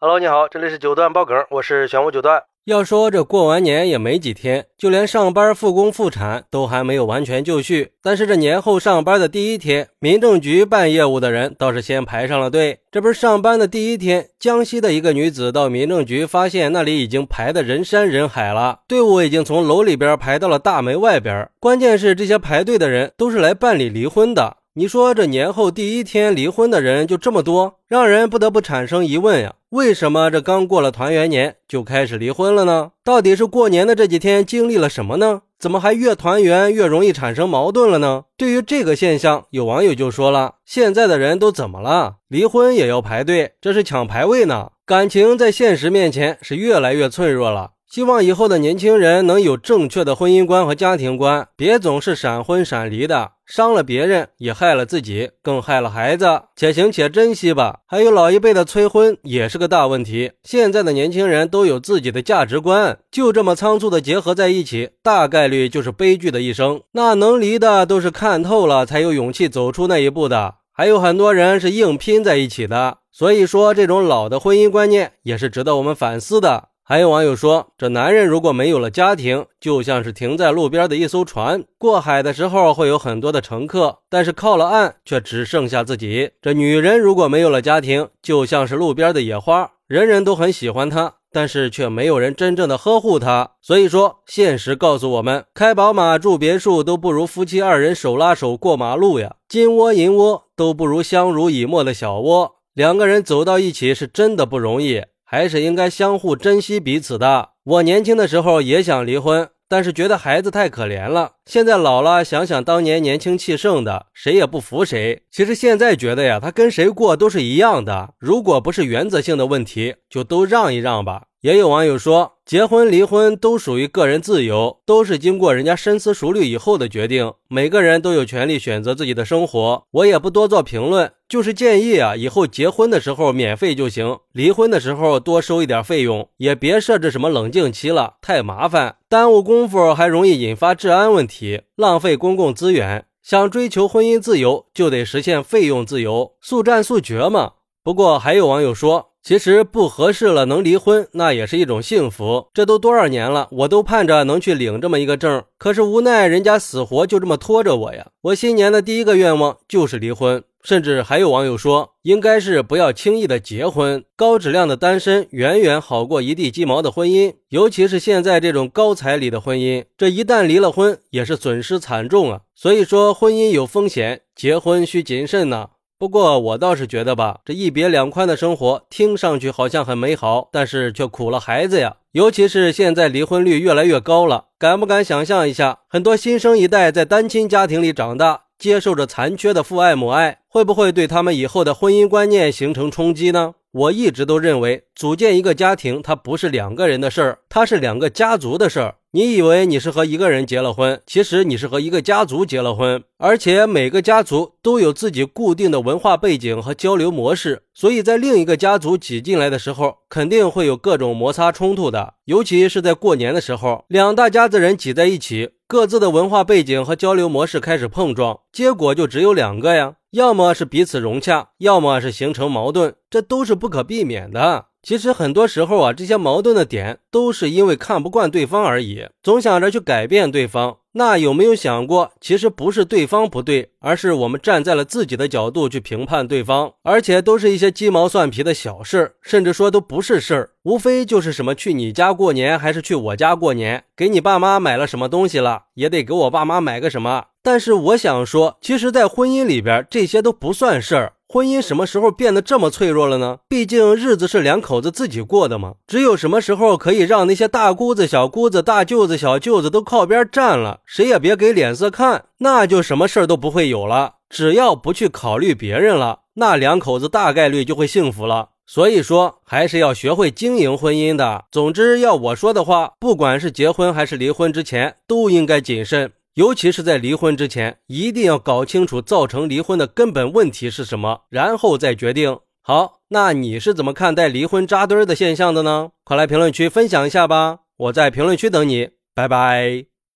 Hello，你好，这里是九段爆梗，我是玄武九段。要说这过完年也没几天，就连上班复工复产都还没有完全就绪。但是这年后上班的第一天，民政局办业务的人倒是先排上了队。这不是上班的第一天，江西的一个女子到民政局，发现那里已经排的人山人海了，队伍已经从楼里边排到了大门外边。关键是这些排队的人都是来办理离婚的。你说这年后第一天离婚的人就这么多，让人不得不产生疑问呀？为什么这刚过了团圆年就开始离婚了呢？到底是过年的这几天经历了什么呢？怎么还越团圆越容易产生矛盾了呢？对于这个现象，有网友就说了：现在的人都怎么了？离婚也要排队，这是抢排位呢？感情在现实面前是越来越脆弱了。希望以后的年轻人能有正确的婚姻观和家庭观，别总是闪婚闪离的，伤了别人也害了自己，更害了孩子。且行且珍惜吧。还有老一辈的催婚也是个大问题。现在的年轻人都有自己的价值观，就这么仓促的结合在一起，大概率就是悲剧的一生。那能离的都是看透了才有勇气走出那一步的，还有很多人是硬拼在一起的。所以说，这种老的婚姻观念也是值得我们反思的。还有网友说，这男人如果没有了家庭，就像是停在路边的一艘船，过海的时候会有很多的乘客，但是靠了岸却只剩下自己。这女人如果没有了家庭，就像是路边的野花，人人都很喜欢她，但是却没有人真正的呵护她。所以说，现实告诉我们，开宝马住别墅都不如夫妻二人手拉手过马路呀，金窝银窝都不如相濡以沫的小窝。两个人走到一起是真的不容易。还是应该相互珍惜彼此的。我年轻的时候也想离婚，但是觉得孩子太可怜了。现在老了，想想当年年轻气盛的，谁也不服谁。其实现在觉得呀，他跟谁过都是一样的。如果不是原则性的问题，就都让一让吧。也有网友说，结婚离婚都属于个人自由，都是经过人家深思熟虑以后的决定。每个人都有权利选择自己的生活，我也不多做评论，就是建议啊，以后结婚的时候免费就行，离婚的时候多收一点费用，也别设置什么冷静期了，太麻烦，耽误功夫，还容易引发治安问题，浪费公共资源。想追求婚姻自由，就得实现费用自由，速战速决嘛。不过还有网友说。其实不合适了，能离婚那也是一种幸福。这都多少年了，我都盼着能去领这么一个证，可是无奈人家死活就这么拖着我呀。我新年的第一个愿望就是离婚，甚至还有网友说，应该是不要轻易的结婚，高质量的单身远远好过一地鸡毛的婚姻，尤其是现在这种高彩礼的婚姻，这一旦离了婚也是损失惨重啊。所以说，婚姻有风险，结婚需谨慎呢。不过我倒是觉得吧，这一别两宽的生活听上去好像很美好，但是却苦了孩子呀。尤其是现在离婚率越来越高了，敢不敢想象一下，很多新生一代在单亲家庭里长大，接受着残缺的父爱母爱，会不会对他们以后的婚姻观念形成冲击呢？我一直都认为，组建一个家庭，它不是两个人的事儿，它是两个家族的事儿。你以为你是和一个人结了婚，其实你是和一个家族结了婚，而且每个家族都有自己固定的文化背景和交流模式，所以在另一个家族挤进来的时候，肯定会有各种摩擦冲突的。尤其是在过年的时候，两大家子人挤在一起，各自的文化背景和交流模式开始碰撞，结果就只有两个呀，要么是彼此融洽，要么是形成矛盾，这都是不可避免的。其实很多时候啊，这些矛盾的点都是因为看不惯对方而已，总想着去改变对方。那有没有想过，其实不是对方不对，而是我们站在了自己的角度去评判对方，而且都是一些鸡毛蒜皮的小事，甚至说都不是事儿，无非就是什么去你家过年还是去我家过年，给你爸妈买了什么东西了，也得给我爸妈买个什么。但是我想说，其实，在婚姻里边，这些都不算事儿。婚姻什么时候变得这么脆弱了呢？毕竟日子是两口子自己过的嘛。只有什么时候可以让那些大姑子、小姑子、大舅子、小舅子都靠边站了，谁也别给脸色看，那就什么事儿都不会有了。只要不去考虑别人了，那两口子大概率就会幸福了。所以说，还是要学会经营婚姻的。总之，要我说的话，不管是结婚还是离婚之前，都应该谨慎。尤其是在离婚之前，一定要搞清楚造成离婚的根本问题是什么，然后再决定。好，那你是怎么看待离婚扎堆儿的现象的呢？快来评论区分享一下吧！我在评论区等你，拜拜。